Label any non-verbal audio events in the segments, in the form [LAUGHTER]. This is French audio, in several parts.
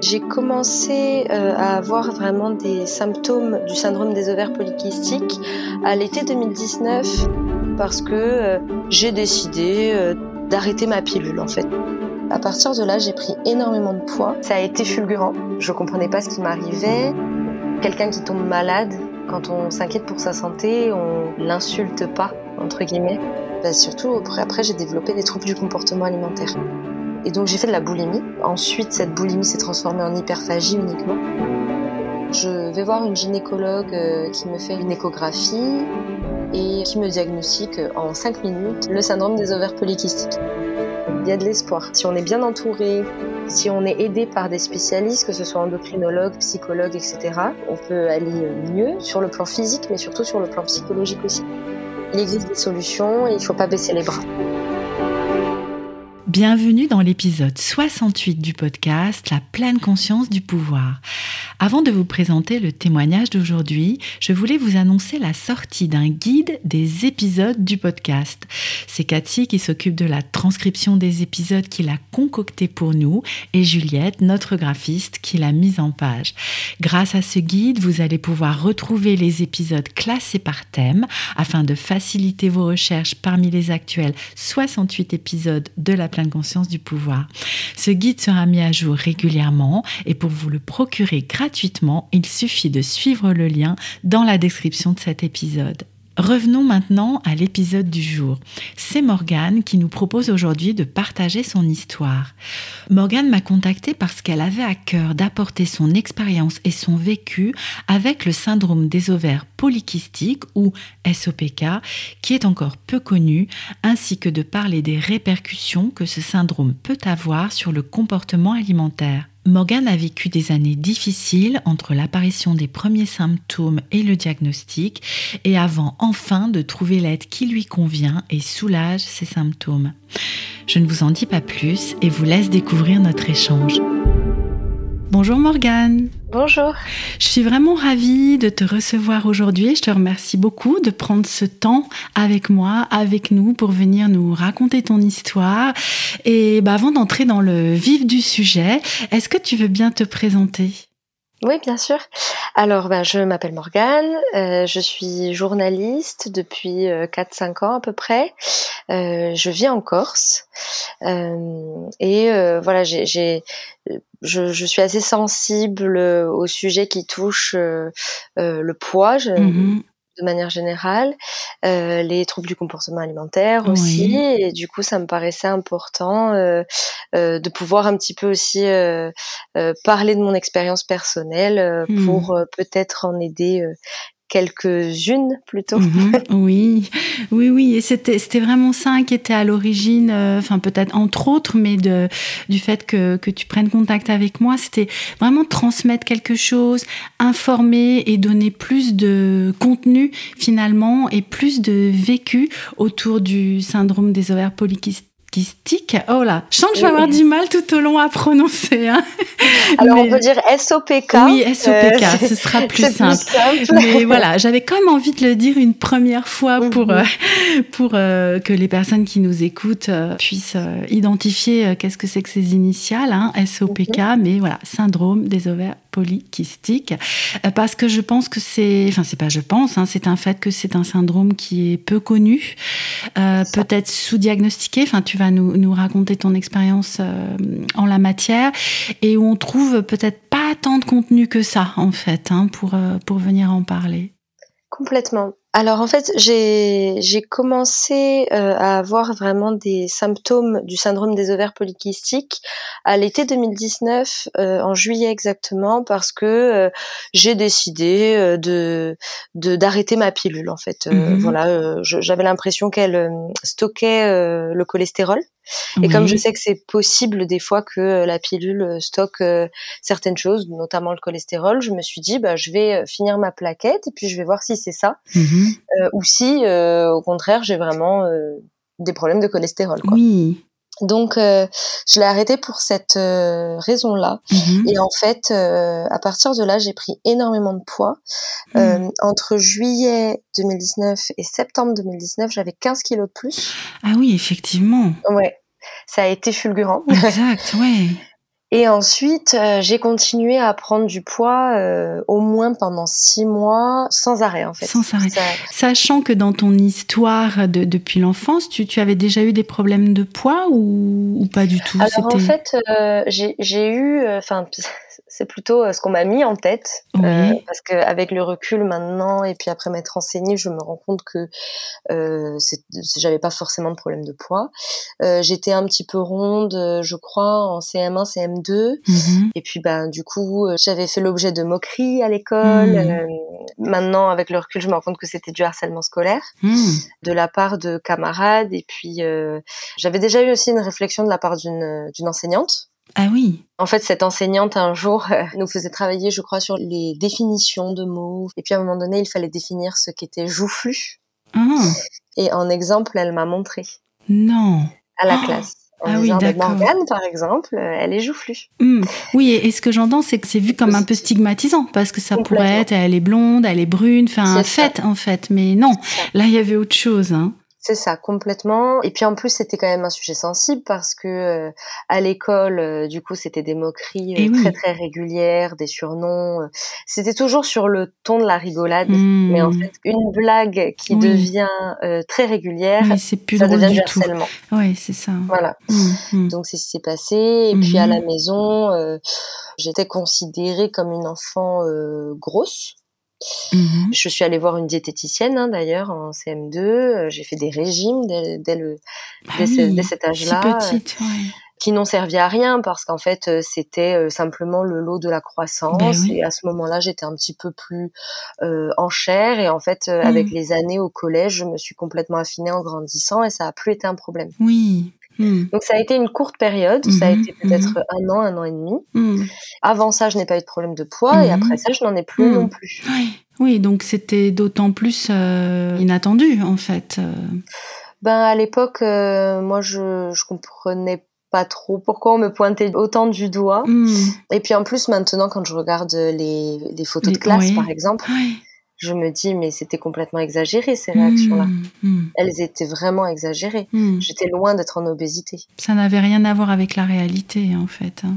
J'ai commencé euh, à avoir vraiment des symptômes du syndrome des ovaires polykystiques à l'été 2019 parce que euh, j'ai décidé euh, d'arrêter ma pilule en fait. À partir de là, j'ai pris énormément de poids. Ça a été fulgurant. Je comprenais pas ce qui m'arrivait. Quelqu'un qui tombe malade, quand on s'inquiète pour sa santé, on l'insulte pas entre guillemets. Bah, surtout après j'ai développé des troubles du comportement alimentaire. Et donc j'ai fait de la boulimie. Ensuite, cette boulimie s'est transformée en hyperphagie uniquement. Je vais voir une gynécologue euh, qui me fait une échographie et qui me diagnostique en 5 minutes le syndrome des ovaires polykystiques. Il y a de l'espoir. Si on est bien entouré, si on est aidé par des spécialistes, que ce soit endocrinologues, psychologues, etc., on peut aller mieux sur le plan physique, mais surtout sur le plan psychologique aussi. Il existe des solutions et il ne faut pas baisser les bras. Bienvenue dans l'épisode 68 du podcast La pleine conscience du pouvoir. Avant de vous présenter le témoignage d'aujourd'hui, je voulais vous annoncer la sortie d'un guide des épisodes du podcast. C'est Cathy qui s'occupe de la transcription des épisodes qui l'a concocté pour nous et Juliette, notre graphiste, qui l'a mise en page. Grâce à ce guide, vous allez pouvoir retrouver les épisodes classés par thème afin de faciliter vos recherches parmi les actuels 68 épisodes de la conscience du pouvoir. Ce guide sera mis à jour régulièrement et pour vous le procurer gratuitement, il suffit de suivre le lien dans la description de cet épisode. Revenons maintenant à l'épisode du jour. C'est Morgane qui nous propose aujourd'hui de partager son histoire. Morgane m'a contactée parce qu'elle avait à cœur d'apporter son expérience et son vécu avec le syndrome des ovaires polykystiques ou SOPK, qui est encore peu connu, ainsi que de parler des répercussions que ce syndrome peut avoir sur le comportement alimentaire. Morgane a vécu des années difficiles entre l'apparition des premiers symptômes et le diagnostic, et avant enfin de trouver l'aide qui lui convient et soulage ces symptômes. Je ne vous en dis pas plus et vous laisse découvrir notre échange. Bonjour Morgane. Bonjour. Je suis vraiment ravie de te recevoir aujourd'hui. Je te remercie beaucoup de prendre ce temps avec moi, avec nous, pour venir nous raconter ton histoire. Et bah, avant d'entrer dans le vif du sujet, est-ce que tu veux bien te présenter? Oui, bien sûr. Alors, ben, je m'appelle Morgane, euh, je suis journaliste depuis 4-5 euh, ans à peu près. Euh, je vis en Corse et voilà, j'ai, je, je, suis assez sensible au sujet qui touche le poids. Je, mmh de manière générale, euh, les troubles du comportement alimentaire aussi, et du coup ça me paraissait important euh, euh, de pouvoir un petit peu aussi parler de mon expérience personnelle mmh. pour peut-être en aider quelques-unes plutôt. Mhm. [LAUGHS] oui, oui, oui. Et c'était, c'était vraiment ça qui était à l'origine, euh, enfin peut-être entre autres, mais de, du fait que, que tu prennes contact avec moi, c'était vraiment transmettre quelque chose, informer et donner plus de contenu finalement et plus de vécu autour du syndrome des ovaires polykystiques Oh là, je sens que je vais avoir du mal tout au long à prononcer. Hein. [LAUGHS] Alors on peut dire SOPK. Oui, SOPK, euh, ce sera plus simple. Mais [LAUGHS] voilà, j'avais quand même envie de le dire une première fois pour, mhm. euh, pour euh, que les personnes qui nous écoutent puissent identifier qu'est-ce que c'est que ces initiales, hein, SOPK, mhm. mais voilà, syndrome des ovaires polykystiques. Parce que je pense que c'est, enfin c'est pas je pense, hein, c'est un fait que c'est un syndrome qui est peu connu, peut-être sous-diagnostiqué. Enfin tu vas nous, nous raconter ton expérience euh, en la matière et où on trouve peut-être pas tant de contenu que ça en fait hein, pour, euh, pour venir en parler. Complètement. Alors en fait, j'ai j'ai commencé euh, à avoir vraiment des symptômes du syndrome des ovaires polykystiques à l'été 2019, euh, en juillet exactement, parce que euh, j'ai décidé de de d'arrêter ma pilule. En fait, Mhm. voilà, j'avais l'impression qu'elle stockait le cholestérol. Et comme je Oui. sais que c'est possible des fois que la pilule stocke certaines choses, notamment le cholestérol, je me suis dit bah je vais finir ma plaquette et puis je vais voir si c'est ça Euh, ou si euh, au contraire j'ai vraiment euh, des problèmes de cholestérol. Quoi. Oui. Donc je l'ai arrêté pour cette raison-là. Mhm. Et en fait, à partir de là, j'ai pris énormément de poids. Mhm. entre juillet 2019 et septembre 2019, j'avais 15 kilos de plus. Ah oui, effectivement. Ouais, ça a été fulgurant. Exact, ouais. [LAUGHS] Et ensuite, euh, j'ai continué à prendre du poids euh, au moins pendant six mois, sans arrêt en fait. Sans arrêt. Ça- Sachant que dans ton histoire de, depuis l'enfance, tu, tu avais déjà eu des problèmes de poids ou, ou pas du tout? Alors en fait, euh, j'ai j'ai eu, euh, enfin, c'est plutôt euh, ce qu'on m'a mis en tête, Oui. euh, parce qu'avec le recul maintenant et puis après m'être renseignée, je me rends compte que euh, j'avais pas forcément de problème de poids. Euh, J'étais un petit peu ronde, je crois, en CM1, CM2. Mhm. Et puis, ben, du coup, j'avais fait l'objet de moqueries à l'école. Mhm. Maintenant, avec le recul, je me rends compte que c'était du harcèlement scolaire Mhm. de la part de camarades. Et puis, j'avais déjà eu aussi une réflexion de la part d'une enseignante. Ah oui. En fait, cette enseignante, un jour, euh, nous faisait travailler, je crois, sur les définitions de mots. Et puis, à un moment donné, il fallait définir ce qu'était joufflu. Ah, Et en exemple, elle m'a montré non. à la Ah. classe. En Ah oui, d'accord. Morgane, par exemple, euh, elle est joufflue. Hmm. Oui, et, et ce que j'entends, c'est que c'est vu comme un peu stigmatisant, parce que ça pourrait être, elle est blonde, elle est brune, enfin, fête en fait. Mais non, là, il y avait autre chose. Hein. C'est ça, complètement. Et puis en plus, c'était quand même un sujet sensible parce que euh, à l'école, euh, du coup, c'était des moqueries euh, Eh oui. très très régulières, des surnoms. euh, c'était toujours sur le ton de la rigolade. Mais en fait, une blague qui Oui. devient euh, très régulière, Oui, c'est plus ça drôle devient du tout. harcèlement. Oui, c'est ça. Voilà. Hmm, hmm. Donc c'est ce qui s'est passé. Et puis à la maison, euh, j'étais considérée comme une enfant euh, grosse. Mhm. Je suis allée voir une diététicienne hein, d'ailleurs en CM2. Euh, J'ai fait des régimes dès, dès le Ah dès, ce- oui, dès cet si âge-là. petite, ouais. qui n'ont servi à rien parce qu'en fait euh, c'était euh, simplement le lot de la croissance Ben oui. et à ce moment-là j'étais un petit peu plus euh, en chair et en fait euh, Mm. avec les années au collège je me suis complètement affinée en grandissant et ça a plus été un problème. Oui. Hmm. Donc ça a été une courte période, ça a Mhm, été peut-être un an, un an et demi. Hmm. Avant ça je n'ai pas eu de problème de poids et Mhm. après ça je n'en ai plus non plus. Oui. Oui, donc c'était d'autant plus euh, inattendu en fait. euh. Ben à l'époque euh, moi je je comprenais pas trop pourquoi on me pointait autant du doigt. Hmm. Et puis en plus maintenant quand je regarde les, les photos Les- de classe oui. par exemple, Oui. Je me dis mais c'était complètement exagéré ces réactions-là. Hmm, hmm, Elles étaient vraiment exagérées. hmm. J'étais loin d'être en obésité. Ça n'avait rien à voir avec la réalité en fait. hein.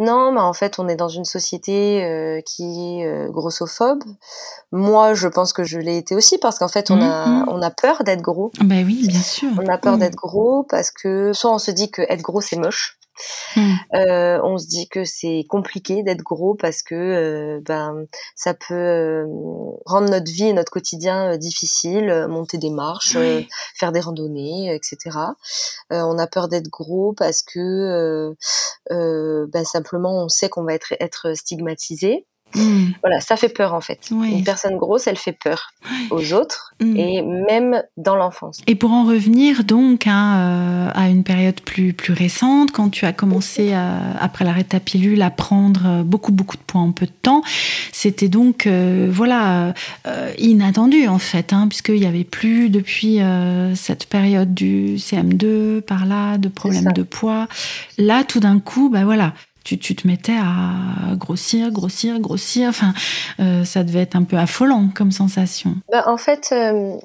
Non, mais en fait, on est dans une société euh, qui est euh, grossophobe. Moi, je pense que je l'ai été aussi parce qu'en fait, on a on a peur d'être gros. Ben oui, bien sûr. On a peur d'être gros parce que soit on se dit que être gros c'est moche, Hmm. Euh, on se dit que c'est compliqué d'être gros parce que euh, ben ça peut euh, rendre notre vie et notre quotidien difficile, monter des marches, Oui. faire des randonnées, etc. Euh, on a peur d'être gros parce que ben, simplement on sait qu'on va être être stigmatisé. Hmm. Voilà, ça fait peur en fait. Oui. Une personne grosse, elle fait peur aux autres Hmm. et même dans l'enfance. Et pour en revenir donc hein, euh, à une période plus, plus récente, quand tu as commencé, euh, après l'arrêt de ta pilule, à prendre euh, beaucoup, beaucoup de poids en peu de temps, c'était donc euh, voilà euh, inattendu en fait, hein, puisqu'il n'y avait plus depuis euh, cette période du CM2 par là, de problèmes de poids. Là, tout d'un coup, bah voilà. Tu, tu te mettais à grossir, grossir, grossir. Enfin, euh, ça devait être un peu affolant comme sensation. Ben, en fait, euh,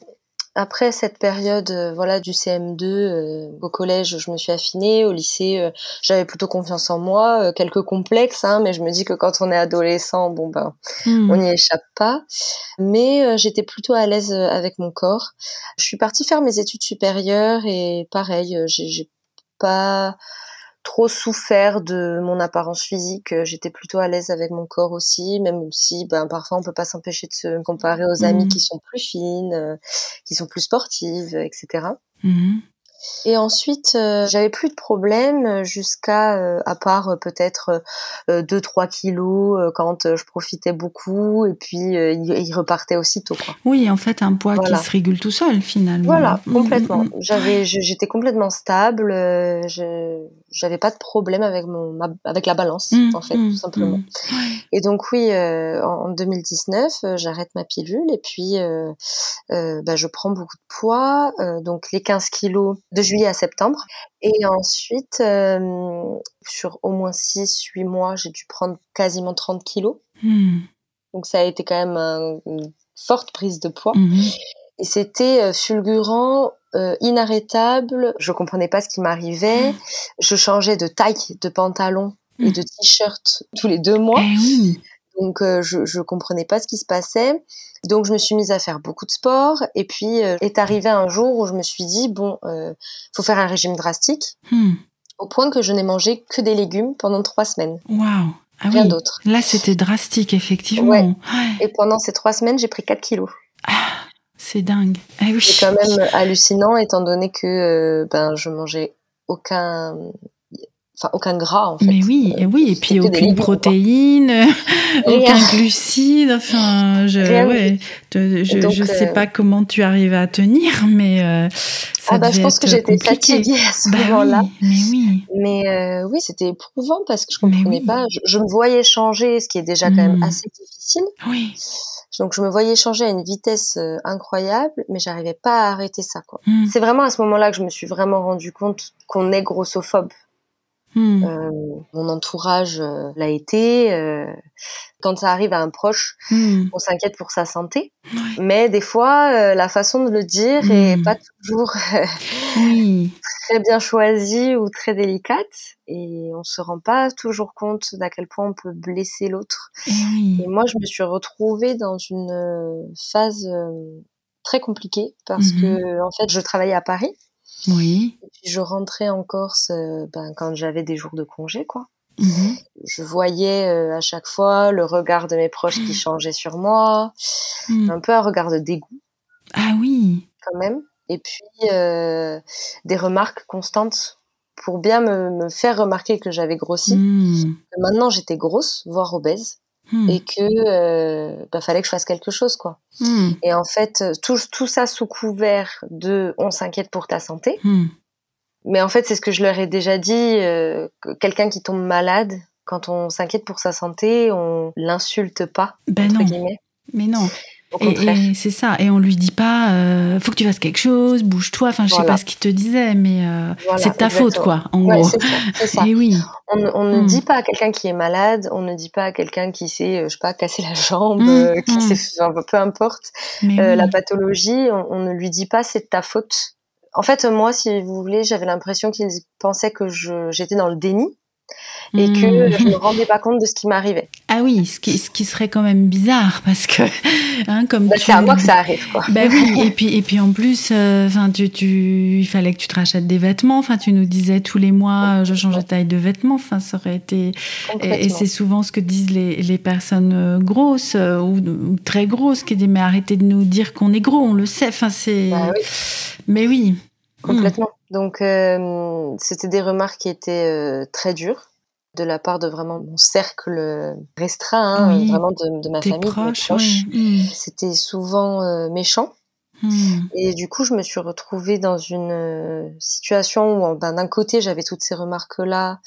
après cette période euh, voilà du CM2 euh, au collège, je me suis affinée. Au lycée, j'avais plutôt confiance en moi, quelques complexes, hein, mais je me dis que quand on est adolescent, bon ben, Hmm. on n'y échappe pas. Mais j'étais plutôt à l'aise avec mon corps. Je suis partie faire mes études supérieures et pareil, j'ai pas trop souffert de mon apparence physique. J'étais plutôt à l'aise avec mon corps aussi, même si ben, parfois on peut pas s'empêcher de se comparer aux amies Mhm. qui sont plus fines, euh, qui sont plus sportives, etc. Et ensuite, euh, j'avais plus de problèmes jusqu'à, euh, à part euh, peut-être 2-3 kilos quand je profitais beaucoup, et puis il, repartait aussitôt. Quoi. Oui, en fait, un poids Voilà. qui se régule tout seul, finalement. Voilà, Mhm, complètement. mhm. J'avais, j'étais complètement stable. je, j'avais pas de problème avec mon, ma- avec la balance, en fait, tout simplement. Et donc oui, en en 2019, euh, j'arrête ma pilule et puis bah, je prends beaucoup de poids, donc les 15 kilos de juillet à septembre. Et ensuite, euh, sur au moins 6-8 mois, j'ai dû prendre quasiment 30 kilos. Mhm. Donc ça a été quand même un- une forte prise de poids. Mhm. Et c'était euh, fulgurant, euh, inarrêtable. Je comprenais pas ce qui m'arrivait. Je changeais de taille de pantalon et de t-shirt tous les deux mois. Eh oui. Donc euh, je, je comprenais pas ce qui se passait. Donc je me suis mise à faire beaucoup de sport. Et puis euh, est arrivé un jour où je me suis dit bon, euh, faut faire un régime drastique. Hmm. Au point que je n'ai mangé que des légumes pendant trois semaines, Waouh. Ah rien oui. d'autre. Là, c'était drastique, effectivement. Ouais. Ouais. Et pendant ces trois semaines, j'ai pris 4 kilos. C'est dingue. Ah oui. C'est quand même hallucinant étant donné que euh, ben je mangeais aucun enfin aucun gras en fait. Mais oui, et oui, et puis aucune protéine, [LAUGHS] [LAUGHS] aucun glucide, enfin, je, ouais, te- je, Donc, je sais euh, pas comment tu arrives à tenir, mais euh, ça Ah bah je pense que j'étais fatiguée à ce Bah moment-là. oui, mais oui. Mais euh, oui, c'était éprouvant parce que je comprenais oui. pas. Je, je me voyais changer, ce qui est déjà quand même Mm. assez difficile. Oui. Donc je me voyais changer à une vitesse euh, incroyable, mais j'arrivais pas à arrêter ça. quoi. Mm. C'est vraiment à ce moment-là que je me suis vraiment rendu compte qu'on est grossophobe. Mm. Euh, mon entourage euh, l'a été. euh, quand ça arrive à un proche, Mm. on s'inquiète pour sa santé. Ouais. Mais des fois, la façon de le dire est pas toujours Oui. très bien choisie ou très délicate. Et on se rend pas toujours compte d'à quel point on peut blesser l'autre. Et moi, je me suis retrouvée dans une phase très compliquée parce Mhm. que, en fait, je travaillais à Paris. Oui. Et puis je rentrais en Corse euh, ben, quand j'avais des jours de congé, quoi. Mhm. Je voyais euh, à chaque fois le regard de mes proches qui changeait sur moi, Mm. un peu un regard de dégoût Ah oui. quand même, et puis euh, des remarques constantes pour bien me, me faire remarquer que j'avais grossi, Mm. que maintenant j'étais grosse, voire obèse, Mm. et que euh, bah, fallait que je fasse quelque chose, quoi. Mm. Et en fait, tout, tout ça sous couvert de on s'inquiète pour ta santé, Mm. mais en fait c'est ce que je leur ai déjà dit, euh, que quelqu'un qui tombe malade. Quand on s'inquiète pour sa santé, on l'insulte pas, Ben entre non. guillemets. Mais non. Au Et, contraire. et c'est ça. Et on lui dit pas, euh, faut que tu fasses quelque chose, bouge-toi. Enfin, je sais pas ce qu'il te disait, mais euh, Voilà, c'est de ta faute, quoi, en Ouais, gros. [LAUGHS] ça. Et oui. On, ne- on ne Mm. dit pas à quelqu'un qui est malade, on ne dit pas à quelqu'un qui s'est, euh, je sais pas, cassé la jambe, Mm, euh, qui mm. s'est, peu importe, euh, oui. la pathologie, on, on ne lui dit pas c'est de ta faute. En fait, moi, si vous voulez, j'avais l'impression qu'ils pensaient que j'étais dans le déni et que je me rendais pas compte de ce qui m'arrivait. Ah oui, ce qui, ce qui serait quand même bizarre [LAUGHS] parce que, hein, comme Bah, tu... c'est à moi que ça arrive, quoi. Ben oui, [LAUGHS] et puis, et puis en plus, euh, enfin, tu, tu, il fallait que tu te rachètes des vêtements. Enfin, tu nous disais tous les mois, euh, je change de taille de vêtements. Enfin, ça aurait été. Et, c'est souvent ce que disent les, les personnes euh, grosses euh, ou, ou très grosses qui disent mais arrêtez de nous dire qu'on est gros, on le sait. Enfin, c'est. Bah oui. Mais oui. Complètement. Donc, euh, c'était des remarques qui étaient euh, très dures de la part de vraiment mon cercle restreint, hein, Oui. vraiment de, de ma famille, de mes proches, proches. oui. C'était souvent euh, méchant. Mm. Mm. Et du coup, je me suis retrouvée dans une euh, situation où, ben, d'un côté, j'avais toutes ces remarques-là,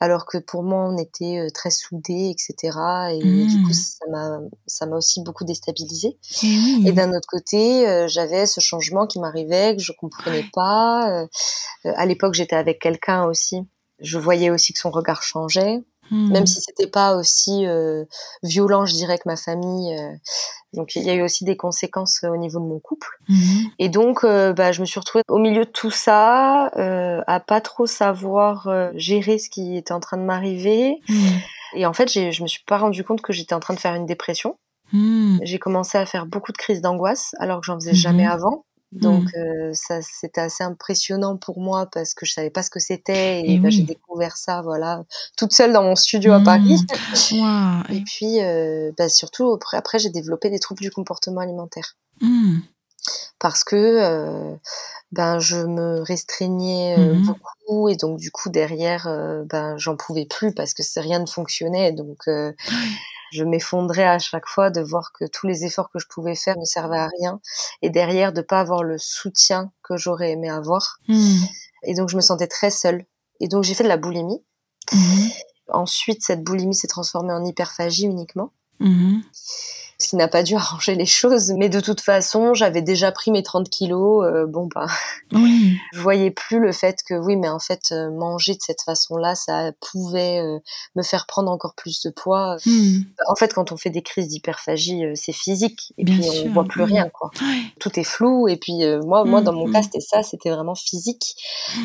alors que pour moi, on était euh, très soudés, etc. Et du coup, ça m'a, ça m'a aussi beaucoup déstabilisée. Et oui. Et d'un autre côté, euh, j'avais ce changement qui m'arrivait, que je comprenais pas. Euh, à l'époque, j'étais avec quelqu'un aussi. Je voyais aussi que son regard changeait, Mm. même si c'était pas aussi euh, violent, je dirais, que ma famille. euh. donc, il y a eu aussi des conséquences au niveau de mon couple. Mhm. Et donc, euh, bah, je me suis retrouvée au milieu de tout ça, euh, à pas trop savoir gérer ce qui était en train de m'arriver. Mm. Et en fait, je me suis pas rendu compte que j'étais en train de faire une dépression. J'ai commencé à faire beaucoup de crises d'angoisse, alors que j'en faisais jamais avant. Donc Mmh. euh, ça c'était assez impressionnant pour moi parce que je savais pas ce que c'était et, Et bah, j'ai découvert ça voilà toute seule dans mon studio à Paris. Mmh. [LAUGHS] Et puis euh, bah, surtout après, j'ai développé des troubles du comportement alimentaire Mmh. parce que euh, ben je me restreignais beaucoup et donc du coup derrière ben j'en pouvais plus parce que rien ne fonctionnait donc euh, je m'effondrais à chaque fois de voir que tous les efforts que je pouvais faire ne servaient à rien et derrière de pas avoir le soutien que j'aurais aimé avoir Mmh. et donc je me sentais très seule et donc j'ai fait de la boulimie Mmh. ensuite cette boulimie s'est transformée en hyperphagie uniquement Mmh. ce qui n'a pas dû [LAUGHS] arranger les choses mais de toute façon j'avais déjà pris mes 30 kilos euh, bon bah Oui. [LAUGHS] je voyais plus le fait que oui mais en fait euh, manger de cette façon-là ça pouvait euh, me faire prendre encore plus de poids Mmh. en fait quand on fait des crises d'hyperphagie euh, c'est physique et Bien puis sûr, on voit plus mmh. rien quoi Ouais. tout est flou et puis moi moi Mmh, dans mon cas c'était ça c'était vraiment physique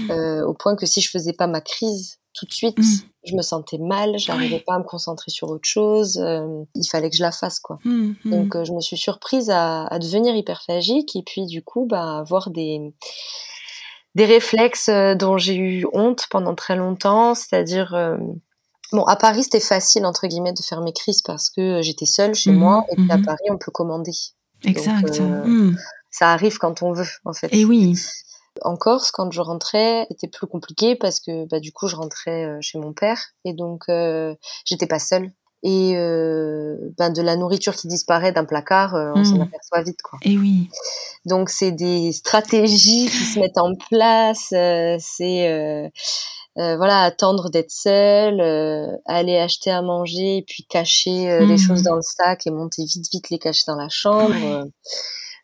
au point que si je faisais pas ma crise tout de suite Mmh. je me sentais mal j'arrivais Ouais. pas à me concentrer sur autre chose euh, il fallait que je la fasse quoi Mmh. Mmh. donc euh, je me suis surprise à, à devenir hyperphagique et puis du coup bah avoir des des réflexes euh, dont j'ai eu honte pendant très longtemps, c'est-à-dire euh, bon à Paris c'était facile entre guillemets de faire mes crises parce que j'étais seule chez Mhm, moi et puis à mhm. Paris on peut commander. Exact. euh, Mmh. Ça arrive quand on veut en fait. Et oui. En Corse quand je rentrais c'était plus compliqué parce que bah du coup je rentrais euh, chez mon père et donc euh, j'étais pas seule. Et euh, ben de la nourriture qui disparaît d'un placard, euh, on s'en Mhm. aperçoit vite quoi. Et oui. Donc c'est des stratégies qui se mettent en place. euh, c'est voilà attendre d'être seul, euh, aller acheter à manger et puis cacher les Mhm. choses dans le sac et monter vite vite les cacher dans la chambre. Ouais.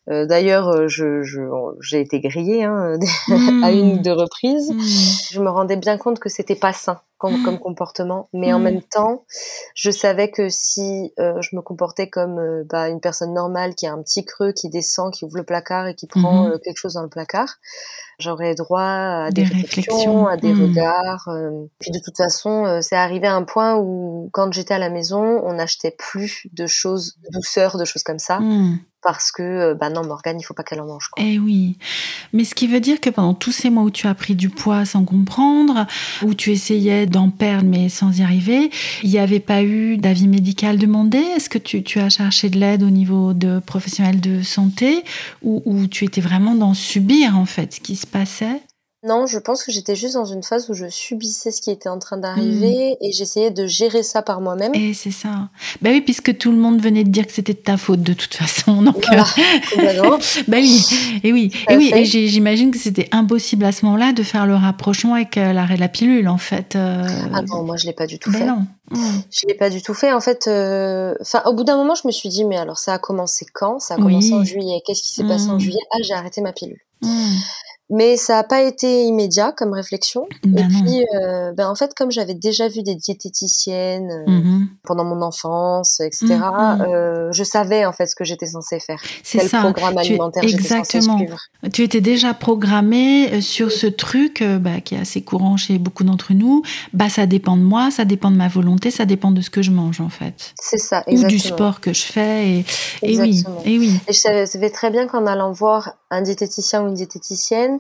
Euh, D'ailleurs, euh, je je- j'ai été grillée hein, Mmh. [LAUGHS] à une ou deux reprises. Mmh. Je me rendais bien compte que c'était pas sain comme, Mm. comme comportement, mais en même temps, je savais que si euh, je me comportais comme euh, bah, une personne normale qui a un petit creux, qui descend, qui ouvre le placard et qui prend quelque chose dans le placard, j'aurais droit à Des des, réflexions. réflexions, à des regards. Puis de toute façon, c'est arrivé à un point où quand j'étais à la maison, on n'achetait plus de choses de douceur, de choses comme ça, Mmh. Parce que euh, bah non, Morgane, il faut pas qu'elle en mange. Quoi. Eh oui. Mais ce qui veut dire que pendant tous ces mois où tu as pris du poids sans comprendre, où tu essayais d'en perdre mais sans y arriver, il n'y avait pas eu d'avis médical demandé? Est-ce que tu, tu as cherché de l'aide au niveau de professionnels de santé ou, ou tu étais vraiment dans subir en fait ce qui se passait? Non, je pense que j'étais juste dans une phase où je subissais ce qui était en train d'arriver et j'essayais de gérer ça par moi-même. Et c'est ça. Ben oui, puisque tout le monde venait de dire que c'était de ta faute de toute façon. Donc, Voilà, euh, [LAUGHS] bah oui, et oui, et oui, fait. et j'imagine que c'était impossible à ce moment-là de faire le rapprochement avec euh, l'arrêt de la pilule, en fait. euh, Ah non, moi je l'ai pas du tout ben fait. non. Mm. Je l'ai pas du tout fait. En fait, euh, enfin, au bout d'un moment, je me suis dit, mais alors ça a commencé quand? Ça a Oui. commencé en juillet. Qu'est-ce qui s'est passé en Mm. juillet? Ah, j'ai arrêté ma pilule. Mais ça n'a pas été immédiat comme réflexion. Ben et non. puis, euh, ben en fait, comme j'avais déjà vu des diététiciennes euh, Mhm. pendant mon enfance, etc., Mm, mm. euh, je savais en fait ce que j'étais censée faire. C'est Quel ça. programme Tu- alimentaire j'étais censée exactement. suivre. Tu étais déjà programmé euh, sur ce truc bah, qui est assez courant chez beaucoup d'entre nous. Bah, ça dépend de moi, ça dépend de ma volonté, ça dépend de ce que je mange en fait. C'est ça, Ou exactement. du sport que je fais. Et, et oui, et oui. Et je savais très bien qu'en allant voir un diététicien ou une diététicienne,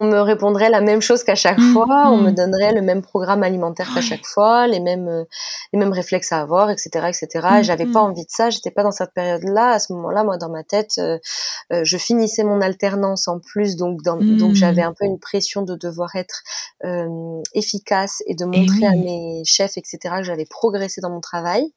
on me répondrait la même chose qu'à chaque Mm, fois, on me donnerait le même programme alimentaire qu'à chaque fois, les mêmes euh, les mêmes réflexes à avoir, etc., etc. Et j'avais pas envie de ça, j'étais pas dans cette période-là. À ce moment-là, moi, dans ma tête, euh, euh, je finissais mon alternance en plus, donc dans, donc j'avais un peu une pression de devoir être euh, efficace et de montrer oui. à mes chefs, etc., que j'avais progressé dans mon travail.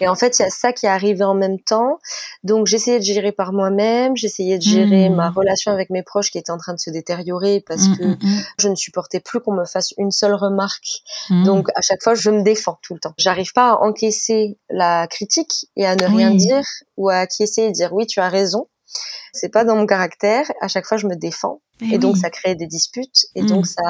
Et en fait, il y a ça qui est arrivé en même temps. Donc, j'essayais de gérer par moi-même, j'essayais de gérer ma relation avec mes proches qui était en train de se détériorer parce Mm, que mm, mm. je ne supportais plus qu'on me fasse une seule remarque. Donc, à chaque fois, je me défends tout le temps. J'arrive pas à encaisser la critique et à ne rien dire ou à acquiescer et dire oui, tu as raison. C'est pas dans mon caractère. À chaque fois, je me défends. Eh Et donc, ça créait des disputes. Et Mm. donc, ça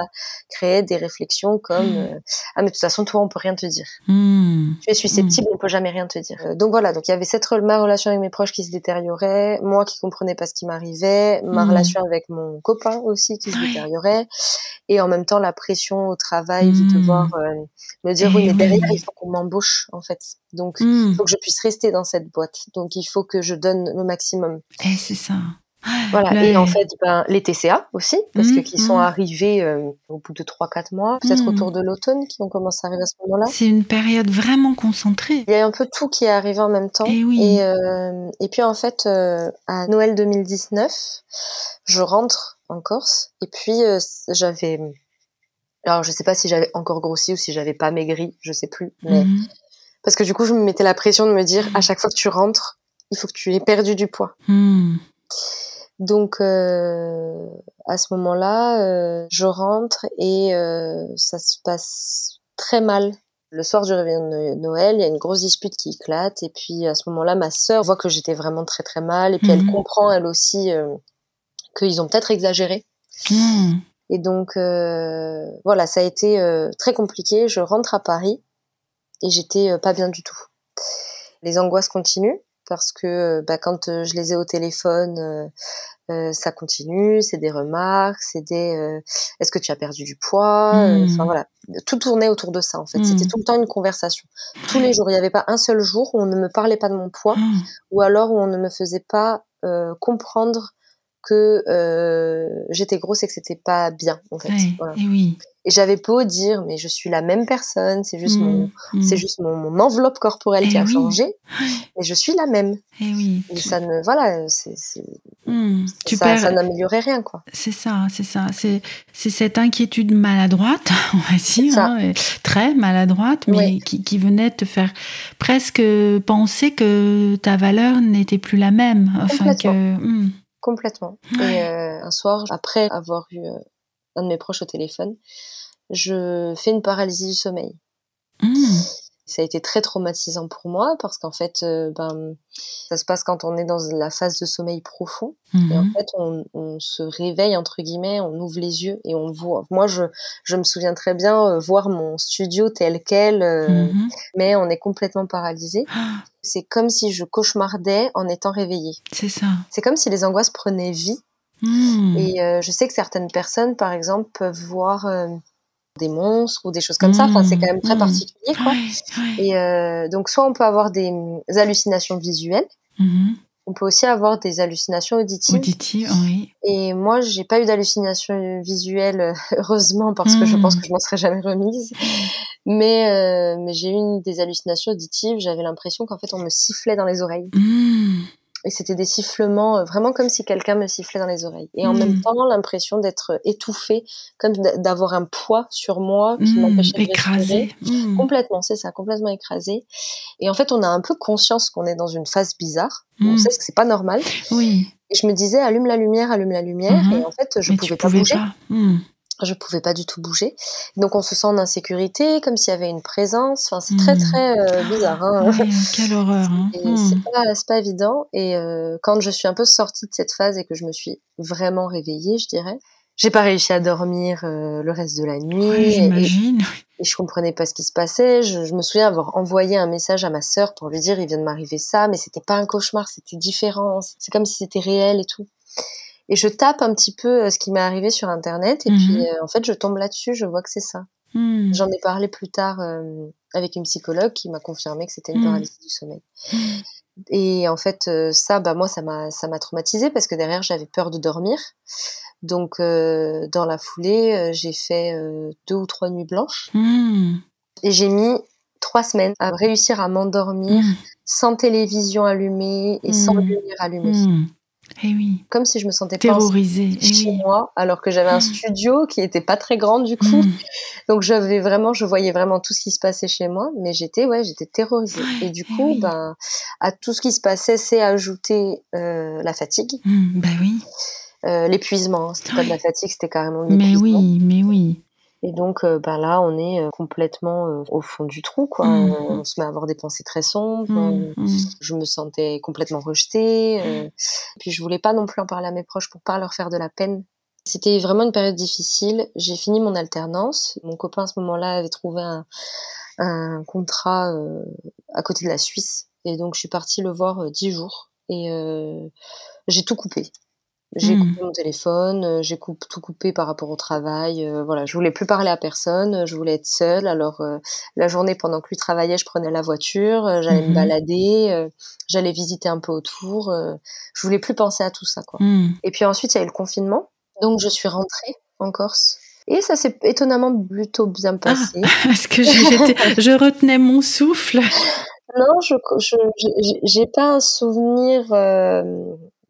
créait des réflexions comme Mm. euh, Ah, mais de toute façon, toi, on peut rien te dire Mm. tu es susceptible, on peut jamais rien te dire. Euh, donc voilà, donc il y avait cette ma relation avec mes proches qui se détériorait, moi qui comprenais pas ce qui m'arrivait, ma Mm. relation avec mon copain aussi qui se détériorait, et en même temps la pression au travail de Mm. devoir euh, me dire Eh oui mais derrière il faut qu'on m'embauche en fait, donc Mm. il faut que je puisse rester dans cette boîte, donc il faut que je donne le maximum. Eh, c'est ça. Voilà. Et en fait, ben, les TCA aussi, parce Mmh, que qui sont mmh. arrivés euh, au bout de 3-4 mois, peut-être Mmh. autour de l'automne, qui ont commencé à arriver à ce moment-là. C'est une période vraiment concentrée. Il y a un peu tout qui est arrivé en même temps. Eh oui. Et, euh, et puis en fait, euh, à Noël 2019, je rentre en Corse. Et puis euh, j'avais, alors je sais pas si j'avais encore grossi ou si j'avais pas maigri, je sais plus. Mais Mhm. parce que du coup, je me mettais la pression de me dire à chaque fois que tu rentres, il faut que tu aies perdu du poids. Donc euh, à ce moment-là, euh, je rentre et euh, ça se passe très mal. Le soir du réveillon de Noël, il y a une grosse dispute qui éclate et puis à ce moment-là, ma sœur voit que j'étais vraiment très très mal et puis elle Mhm. comprend elle aussi euh, qu'ils ont peut-être exagéré. Mhm. Et donc euh, voilà, ça a été euh, très compliqué. Je rentre à Paris et j'étais pas bien du tout. Les angoisses continuent parce que bah, quand euh, je les ai au téléphone, euh, euh, ça continue, c'est des remarques, c'est des euh, est-ce que tu as perdu du poids, Euh, enfin voilà, tout tournait autour de ça en fait. C'était tout le temps une conversation, tous les jours. Il n'y avait pas un seul jour où on ne me parlait pas de mon poids Mhm. ou alors où on ne me faisait pas euh, comprendre que euh, j'étais grosse et que c'était pas bien en fait. Ouais, Voilà. eh oui. Et j'avais beau dire mais je suis la même personne, c'est juste mon Mhm. Mhm. c'est juste mon, mon enveloppe corporelle Eh qui a oui. changé, mais je suis la même. eh oui. Et Tu- ça ne, voilà, c'est. Tu ça, perds. ça n'améliorait rien, quoi. C'est ça, c'est ça. C'est, c'est cette inquiétude maladroite, [LAUGHS] on va dire, hein, et très maladroite, mais qui, qui venait te faire presque penser que ta valeur n'était plus la même. Enfin que. Complètement. Et euh, un soir, après avoir eu euh, un de mes proches au téléphone, je fais une paralysie du sommeil. Hmm. Ça a été très traumatisant pour moi parce qu'en fait, euh, ben, ça se passe quand on est dans la phase de sommeil profond. Et en Mhm. fait, on, on se réveille, entre guillemets, on ouvre les yeux et on voit. Moi, je, je me souviens très bien euh, voir mon studio tel quel, euh, Mhm. mais on est complètement paralysé. [GASPS] C'est comme si je cauchemardais en étant réveillée. C'est ça. C'est comme si les angoisses prenaient vie. Hmm. Et je sais que certaines personnes, par exemple, peuvent voir des monstres ou des choses comme ça. Enfin, c'est quand même très Mhm. particulier, quoi. Ouais, ouais. Et euh, donc, soit on peut avoir des hallucinations visuelles, Mhm. on peut aussi avoir des hallucinations auditives. Auditive, oui. Et moi, j'ai pas eu d'hallucination visuelle, euh, [LAUGHS] heureusement, parce que je Mm. pense que je m'en serais jamais remise. Mais, euh, mais j'ai eu des hallucinations auditives. J'avais l'impression qu'en fait, on me sifflait dans les oreilles. Et c'était des sifflements, euh, vraiment comme si quelqu'un me sifflait dans les oreilles. Et en même temps, l'impression d'être étouffée, comme d'avoir un poids sur moi qui Hmm. m'empêchait de respirer. Hmm. Complètement, c'est ça, complètement écrasé. Et en fait, on a un peu conscience qu'on est dans une phase bizarre. On sait que c'est pas normal. Oui. Et je me disais, allume la lumière, allume la lumière. Et en fait, je Mais pouvais pas bouger. pas. Hmm. Je pouvais pas du tout bouger. Donc on se sent en insécurité, comme s'il y avait une présence. Enfin, c'est très Mm. très euh, bizarre. Hein. Quelle horreur. Hein. Et Hmm. c'est pas, c'est pas évident. Et euh, quand je suis un peu sortie de cette phase et que je me suis vraiment réveillée, je dirais, j'ai pas réussi à dormir euh, le reste de la nuit. Ouais, et, j'imagine. et je comprenais pas ce qui se passait. Je, je me souviens avoir envoyé un message à ma sœur pour lui dire il vient de m'arriver ça, mais c'était pas un cauchemar, c'était différent. C'est comme si c'était réel et tout. Et je tape un petit peu euh, ce qui m'est arrivé sur internet et Mhm. puis euh, en fait je tombe là-dessus, je vois que c'est ça. Hmm. J'en ai parlé plus tard euh, avec une psychologue qui m'a confirmé que c'était une Mm. paralysie du sommeil. Et en fait, euh, ça, bah moi, ça m'a, ça m'a traumatisée parce que derrière, j'avais peur de dormir. Donc, euh, dans la foulée, j'ai fait deux ou trois nuits blanches Hmm. et j'ai mis trois semaines à réussir à m'endormir Hmm. sans télévision allumée et sans lumière allumée. Eh oui. Comme si je me sentais pas en Terrorisé. Eh chez oui. moi, alors que j'avais un Mm. studio qui était pas très grand du coup. Hmm. Donc j'avais vraiment, je voyais vraiment tout ce qui se passait chez moi, mais j'étais, ouais, j'étais terrorisée. Ouais, Et du eh coup, oui. ben, à tout ce qui se passait, c'est ajouter euh, la fatigue. Bah oui. euh, l'épuisement. C'était pas de la fatigue, c'était carrément de Mais l'épuisement. oui, mais oui. Et donc, euh, ben là, on est euh, complètement euh, au fond du trou, quoi. Euh, On se met à avoir des pensées très sombres. Euh, Hmm. Je me sentais complètement rejetée. puis je voulais pas non plus en parler à mes proches pour pas leur faire de la peine. C'était vraiment une période difficile. J'ai fini mon alternance. Mon copain à ce moment-là avait trouvé un, un contrat euh, à côté de la Suisse. Et donc je suis partie le voir euh, dix jours. Et euh, j'ai tout coupé. J'ai coupé mon téléphone, euh, j'ai coup- tout coupé par rapport au travail. euh, voilà, je voulais plus parler à personne, je voulais être seule. Alors euh, la journée pendant que lui travaillait, je prenais la voiture, euh, j'allais me balader, euh, j'allais visiter un peu autour. euh, je voulais plus penser à tout ça, quoi. Mm. Et puis ensuite, il y a eu le confinement, donc je suis rentrée en Corse. Et ça s'est étonnamment plutôt bien passé. [LAUGHS] Parce que [LAUGHS] je retenais mon souffle. Non, je je- j'ai- j'ai pas un souvenir euh,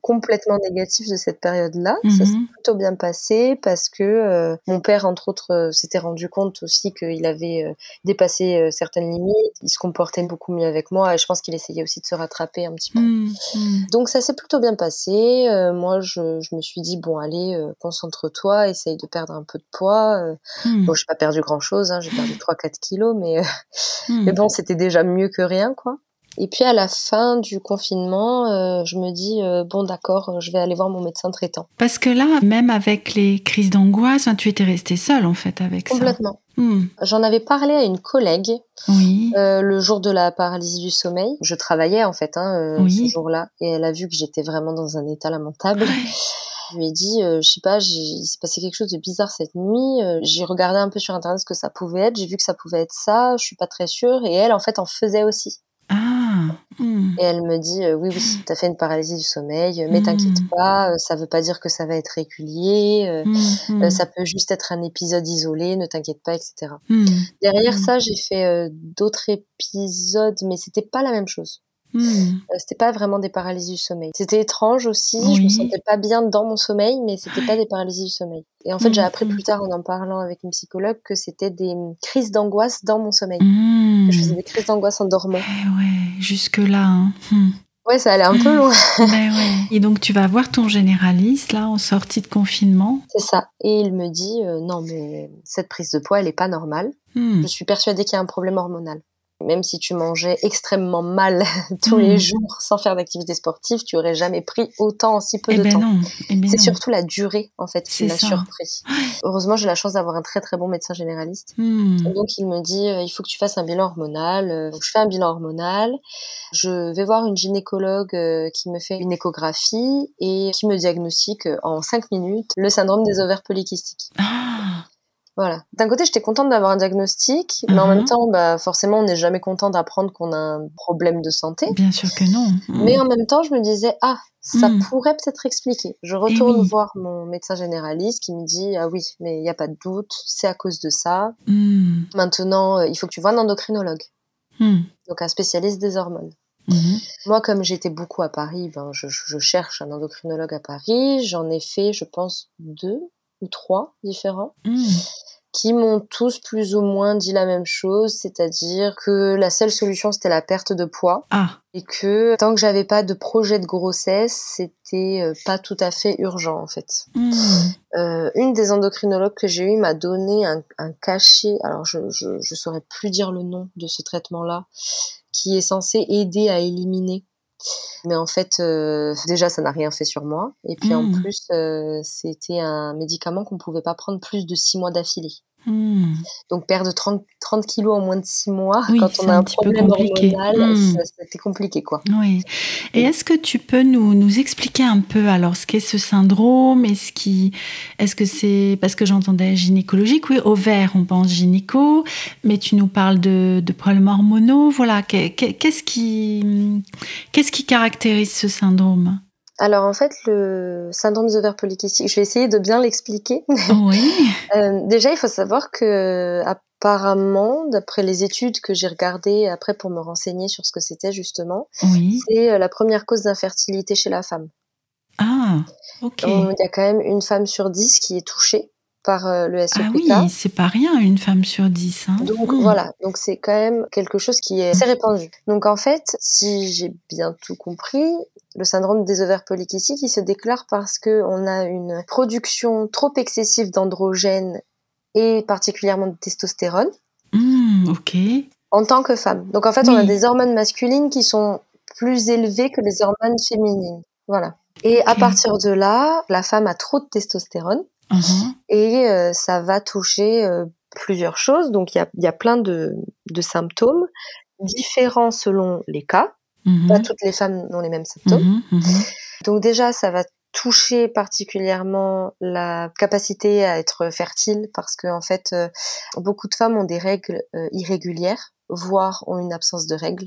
complètement négatif de cette période-là. Ça s'est Mhm. plutôt bien passé parce que euh, mon père, entre autres, euh, s'était rendu compte aussi qu'il avait euh, dépassé euh, certaines limites. Il se comportait beaucoup mieux avec moi et je pense qu'il essayait aussi de se rattraper un petit peu. Mm. Mm. Donc ça s'est plutôt bien passé. Euh, moi, je, je me suis dit bon, allez, euh, concentre-toi, essaye de perdre un peu de poids. Euh, Mm. Bon, j'ai pas perdu grand-chose, hein, j'ai perdu 3-4 kilos, mais, [LAUGHS] mais bon, c'était déjà mieux que rien, quoi. Et puis à la fin du confinement, euh, je me dis euh, bon, d'accord, je vais aller voir mon médecin traitant. Parce que là, même avec les crises d'angoisse, hein, tu étais restée seule en fait avec ça. Complètement. Mm. J'en avais parlé à une collègue Oui. euh, le jour de la paralysie du sommeil. Je travaillais en fait hein, euh, Oui. ce jour-là, et elle a vu que j'étais vraiment dans un état lamentable. Ouais. Je lui ai dit, euh, je sais pas, il s'est passé quelque chose de bizarre cette nuit. euh, j'ai regardé un peu sur internet ce que ça pouvait être. J'ai vu que ça pouvait être ça. Je suis pas très sûre. Et elle, en fait, en faisait aussi. Mm. Et elle me dit, euh, oui, oui, t'as fait une paralysie du sommeil, euh, mais Mm. t'inquiète pas, euh, ça veut pas dire que ça va être régulier. euh, Mm. Mm. ça peut juste être un épisode isolé, ne t'inquiète pas, etc. Mm. Derrière Mm. ça, j'ai fait euh, d'autres épisodes, mais c'était pas la même chose. Mm. Euh, c'était pas vraiment des paralysies du sommeil. C'était étrange aussi. Je me sentais pas bien dans mon sommeil, mais c'était pas des paralysies du sommeil. Et en fait, j'ai Mhm. appris plus tard en en parlant avec une psychologue que c'était des hum, crises d'angoisse dans mon sommeil. Mm. Je faisais des crises d'angoisse en dormant. Eh ouais, jusque là. Hein. Ouais, ça allait un peu loin. [LAUGHS] [LAUGHS] Ouais. Et donc tu vas voir ton généraliste là en sortie de confinement. C'est ça. Et il me dit euh, non, mais cette prise de poids, elle est pas normale. Je suis persuadée qu'il y a un problème hormonal. Même si tu mangeais extrêmement mal [LAUGHS] tous les Mhm. jours sans faire d'activité sportive, tu aurais jamais pris autant en si peu Eh de ben temps. Eh ben C'est surtout la durée, en fait, qui m'a surpris. [GASPS] Heureusement, j'ai la chance d'avoir un très très bon médecin généraliste. Mm. Donc, il me dit, euh, il faut que tu fasses un bilan hormonal. Euh, Donc, je fais un bilan hormonal. Je vais voir une gynécologue euh, qui me fait une échographie et qui me diagnostique euh, en 5 minutes le syndrome des ovaires polykystiques. [GASPS] Ah. Voilà. D'un côté, j'étais contente d'avoir un diagnostic, mais en Mhm. même temps, bah, forcément, on n'est jamais content d'apprendre qu'on a un problème de santé. Bien sûr que non. Mm. Mais en même temps, je me disais, ah, ça Mm. pourrait peut-être expliquer. Je retourne oui. voir mon médecin généraliste qui me dit, ah oui, mais il n'y a pas de doute, c'est à cause de ça. Maintenant, euh, il faut que tu vois un endocrinologue, donc un spécialiste des hormones. Mhm. Moi, comme j'étais beaucoup à Paris, ben, je, je cherche un endocrinologue à Paris. J'en ai fait, je pense, deux ou trois différents. Qui m'ont tous plus ou moins dit la même chose, c'est-à-dire que la seule solution c'était la perte de poids Ah. et que tant que j'avais pas de projet de grossesse, c'était euh, pas tout à fait urgent en fait. Mm. Euh, une des endocrinologues que j'ai eu m'a donné un, un cachet, alors je, je je saurais plus dire le nom de ce traitement-là, qui est censé aider à éliminer. Mais en fait, euh, déjà, ça n'a rien fait sur moi. Et puis en Mm. plus, euh, c'était un médicament qu'on pouvait pas prendre plus de six mois d'affilée. Mm. Donc perdre 30, 30 kilos en moins de 6 mois, Oui, quand c'est on a un un petit peu problème compliqué. hormonal, Mm. ça- c'était compliqué quoi. Oui. Et est-ce que tu peux nous, nous expliquer un peu alors ce qu'est ce syndrome? Est-ce qui, est-ce que c'est parce que j'entendais gynécologique? Oui, ovaire, on pense gynéco, mais tu nous parles de, de problèmes hormonaux. Voilà, qu'est- qu'est- qu'est-ce qui, qu'est-ce qui caractérise ce syndrome? Alors en fait, le syndrome des ovaires polykystiques, je vais essayer de bien l'expliquer. [LAUGHS] Oui. Euh, déjà, il faut savoir que apparemment, d'après les études que j'ai regardées après pour me renseigner sur ce que c'était justement, Oui. c'est euh, la première cause d'infertilité chez la femme. Ah, ok. Il y a quand même une femme sur dix qui est touchée par euh, le SOPK. Ah oui, c'est pas rien, une femme sur dix. Hein. Donc Mm. voilà, donc c'est quand même quelque chose qui est assez répandu. Donc en fait, si j'ai bien tout compris, le syndrome des ovaires polykystiques, il se déclare parce que on a une production trop excessive d'androgènes et particulièrement de testostérone Mm, ok. en tant que femme. Donc en fait, on a des hormones masculines qui sont plus élevées que les hormones féminines. Voilà. Et à partir de là, la femme a trop de testostérone Mhm. et euh, ça va toucher euh, plusieurs choses. Donc il y a, y a plein de, de symptômes différents selon les cas. Mhm. Pas toutes les femmes ont les mêmes symptômes. Mhm, mhm. Donc déjà, ça va toucher particulièrement la capacité à être fertile parce que en fait euh, beaucoup de femmes ont des règles euh, irrégulières voire ont une absence de règles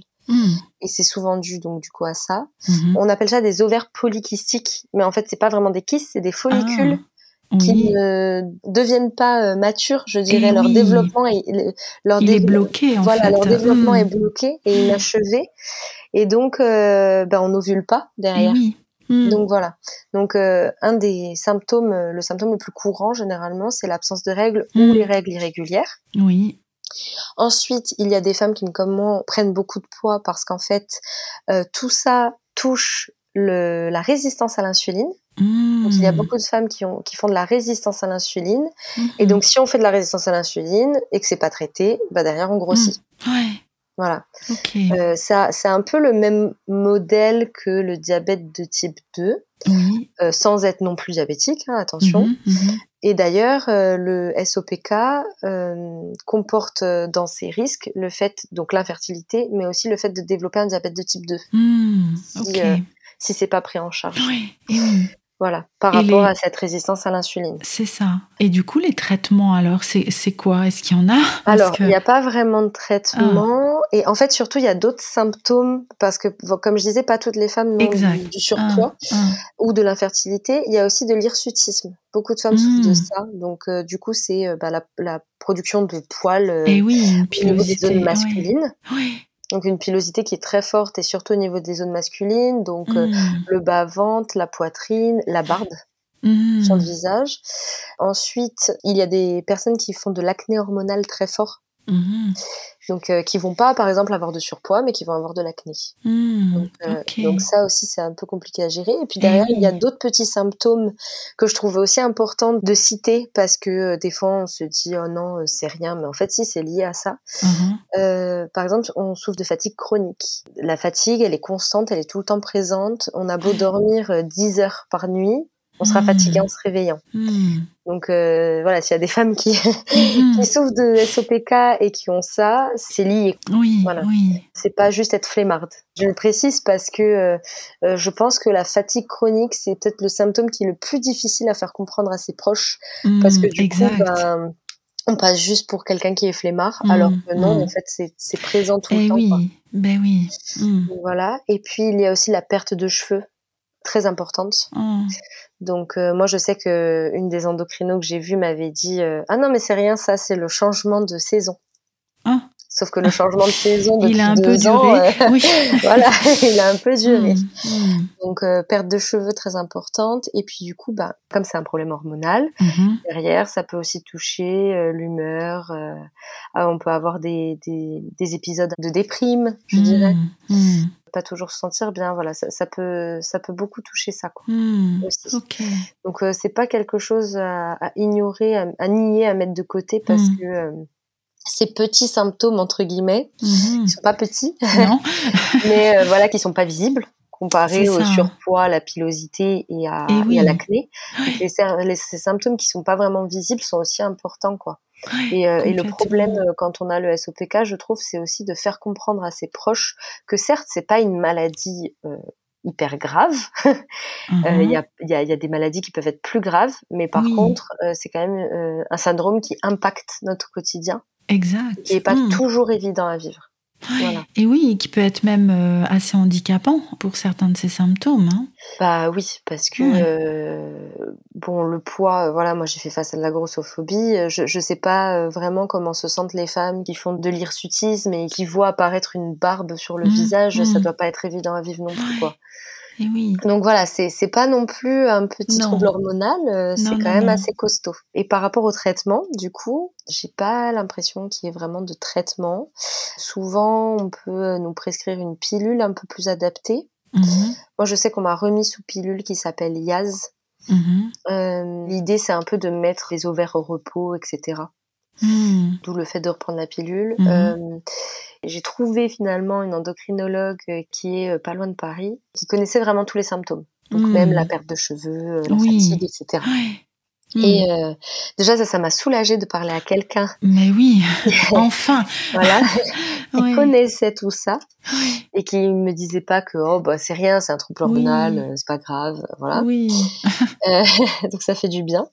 et c'est souvent dû donc du coup à ça. Mhm. On appelle ça des ovaires polykystiques mais en fait c'est pas vraiment des kystes, c'est des follicules Ah, qui oui. ne deviennent pas euh, matures, je dirais Eh leur oui. développement est le- leur Il est bloqué en voilà, fait. leur développement Hmm. est bloqué et inachevé et donc euh, ben, on n'ovule pas Eh derrière. oui. Hmm. Donc voilà. Donc euh, un des symptômes, euh, le symptôme le plus courant généralement, c'est l'absence de règles Mm. ou les règles irrégulières. Oui. Ensuite, il y a des femmes qui, comme moi, prennent beaucoup de poids parce qu'en fait, euh, tout ça touche le, la résistance à l'insuline. Hmm. Donc il y a beaucoup de femmes qui, ont, qui font de la résistance à l'insuline. Et donc si on fait de la résistance à l'insuline et que c'est pas traité, bah derrière on grossit. Ouais. Voilà. Euh, ça, c'est un peu le même modèle que le diabète de type 2, oui. euh, sans être non plus diabétique, hein, attention. Mhm, mhm. Et d'ailleurs, euh, le SOPK comporte dans ses risques le fait, donc l'infertilité, mais aussi le fait de développer un diabète de type 2, Hmm. Si, Ok. Si c'est pas pris en charge. Oui. Oui. Voilà, par Et rapport les- à cette résistance à l'insuline. C'est ça. Et du coup, les traitements, alors, c'est c'est quoi? Est-ce qu'il y en a? Parce Alors, que- il n'y a pas vraiment de traitement. Et en fait, surtout, il y a d'autres symptômes, parce que, comme je disais, pas toutes les femmes n'ont du, du surpoids Ah, ah. ou de l'infertilité. Il y a aussi de l'hirsutisme. Beaucoup de femmes Mm. souffrent de ça. Donc, euh, du coup, c'est euh, bah, la, la production de poils euh, Et oui, une au niveau des pilosité. zones. Oui. Donc, une pilosité qui est très forte et surtout au niveau des zones masculines. Donc, euh, Hmm. le bas-ventre, la poitrine, la barbe Hmm. sur le visage. Ensuite, il y a des personnes qui font de l'acné hormonal très fort. Mhm. Donc, euh, qui vont pas, par exemple, avoir de surpoids, mais qui vont avoir de l'acné. Hmm. Donc, euh, donc ça aussi, c'est un peu compliqué à gérer. Et puis Eh derrière, il y a d'autres petits symptômes que je trouve aussi important de citer parce que euh, des fois, on se dit, oh non, euh, c'est rien. Mais en fait, si, c'est lié à ça. Mhm. Euh, par exemple, on souffre de fatigue chronique. La fatigue, elle est constante, elle est tout le temps présente. On a beau dormir euh, 10 heures par nuit, on sera Mm. fatigué en se réveillant. Hmm. Donc euh, voilà, s'il y a des femmes qui, Hmm. [LAUGHS] qui souffrent de SOPK et qui ont ça, c'est lié. Oui, Voilà. oui. C'est pas juste être flemmarde. Je le précise parce que euh, euh, je pense que la fatigue chronique, c'est peut-être le symptôme qui est le plus difficile à faire comprendre à ses proches. Parce que Hmm, du exact. coup, ben, on passe juste pour quelqu'un qui est flemmard, Mm, alors que non, en fait, c'est présent tout Eh le temps. oui, quoi. ben oui. Hmm. Voilà. Et puis, il y a aussi la perte de cheveux, très importante. Oh. Donc, euh, moi, je sais que une des endocrinos que j'ai vues m'avait dit euh, Ah non, mais c'est rien, ça, c'est le changement de saison. Ah. Sauf que le changement de saison depuis [LAUGHS] Il a un deux peu ans, duré. euh, Oui. [LAUGHS] voilà, [LAUGHS] il a un peu duré. Hmm, hmm. Donc euh, perte de cheveux très importante et puis du coup bah comme c'est un problème hormonal derrière ça peut aussi toucher euh, l'humeur euh, ah, on peut avoir des, des, des épisodes de déprime je dirais. Pas toujours se sentir bien voilà ça, ça peut ça peut beaucoup toucher ça quoi Hmm. aussi. Donc euh, c'est pas quelque chose à, à ignorer à, à nier à mettre de côté parce Mm. que euh, ces petits symptômes entre guillemets Mhm. ils sont pas petits [LAUGHS] mais euh, voilà qui sont pas visibles comparé au surpoids, à la pilosité et à, Et et oui. à l'acné. Les, les- ces symptômes qui sont pas vraiment visibles sont aussi importants, quoi. Ouais, Et, euh, et le problème euh, quand on a le SOPK, je trouve, c'est aussi de faire comprendre à ses proches que certes, c'est pas une maladie euh, hyper grave. [LAUGHS] Euh, Il y, a, y, a, y a des maladies qui peuvent être plus graves, mais par Oui. contre, euh, c'est quand même euh, un syndrome qui impacte notre quotidien Exact. et pas Hmm. toujours évident à vivre. Voilà. Et oui, qui peut être même euh, assez handicapant pour certains de ces symptômes. hein. Bah oui, parce que euh, bon, le poids, euh, voilà, moi j'ai fait face à de la grossophobie. Je je sais pas vraiment comment se sentent les femmes qui font de l'hirsutisme et qui voient apparaître une barbe sur le Mhm, visage. Ça mhm. doit pas être évident à vivre non plus, quoi. Et oui. Donc voilà, c'est pas non plus un petit Non. trouble hormonal, euh, c'est quand non, même non. assez costaud. Et par rapport au traitement, du coup, j'ai pas l'impression qu'il y ait vraiment de traitement. Souvent, on peut nous prescrire une pilule un peu plus adaptée. Mhm. Moi, je sais qu'on m'a remis sous pilule qui s'appelle Yaz. Mhm. Euh, L'idée, c'est un peu de mettre les ovaires au repos, etc. Hmm. D'où le fait de reprendre la pilule. Mhm. Euh, J'ai trouvé finalement une endocrinologue euh, qui est euh, pas loin de Paris, qui connaissait vraiment tous les symptômes. Donc même la perte de cheveux, euh, la Oui. fatigue, etc. Ouais. Et euh, déjà, ça, ça m'a soulagée de parler à quelqu'un. Mais oui, [LAUGHS] enfin. voilà, [LAUGHS] qui connaissait tout ça et qui me disait pas que oh bah c'est rien, c'est un trouble hormonal, euh, c'est pas grave, voilà. Oui. [LAUGHS] euh, [LAUGHS] donc ça fait du bien.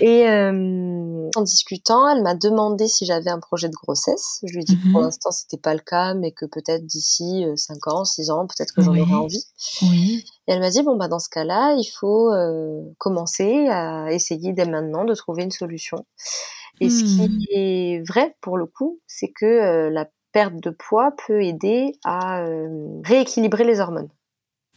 Et euh, en discutant, elle m'a demandé si j'avais un projet de grossesse. Je lui ai dit que pour mhm. l'instant c'était pas le cas, mais que peut-être d'ici 5 ans, 6 ans, peut-être que j'en aurais envie. Oui. Et elle m'a dit bon bah dans ce cas-là, il faut euh, commencer à essayer dès maintenant de trouver une solution. Et ce qui hmm. est vrai pour le coup, c'est que euh, la perte de poids peut aider à euh, rééquilibrer les hormones.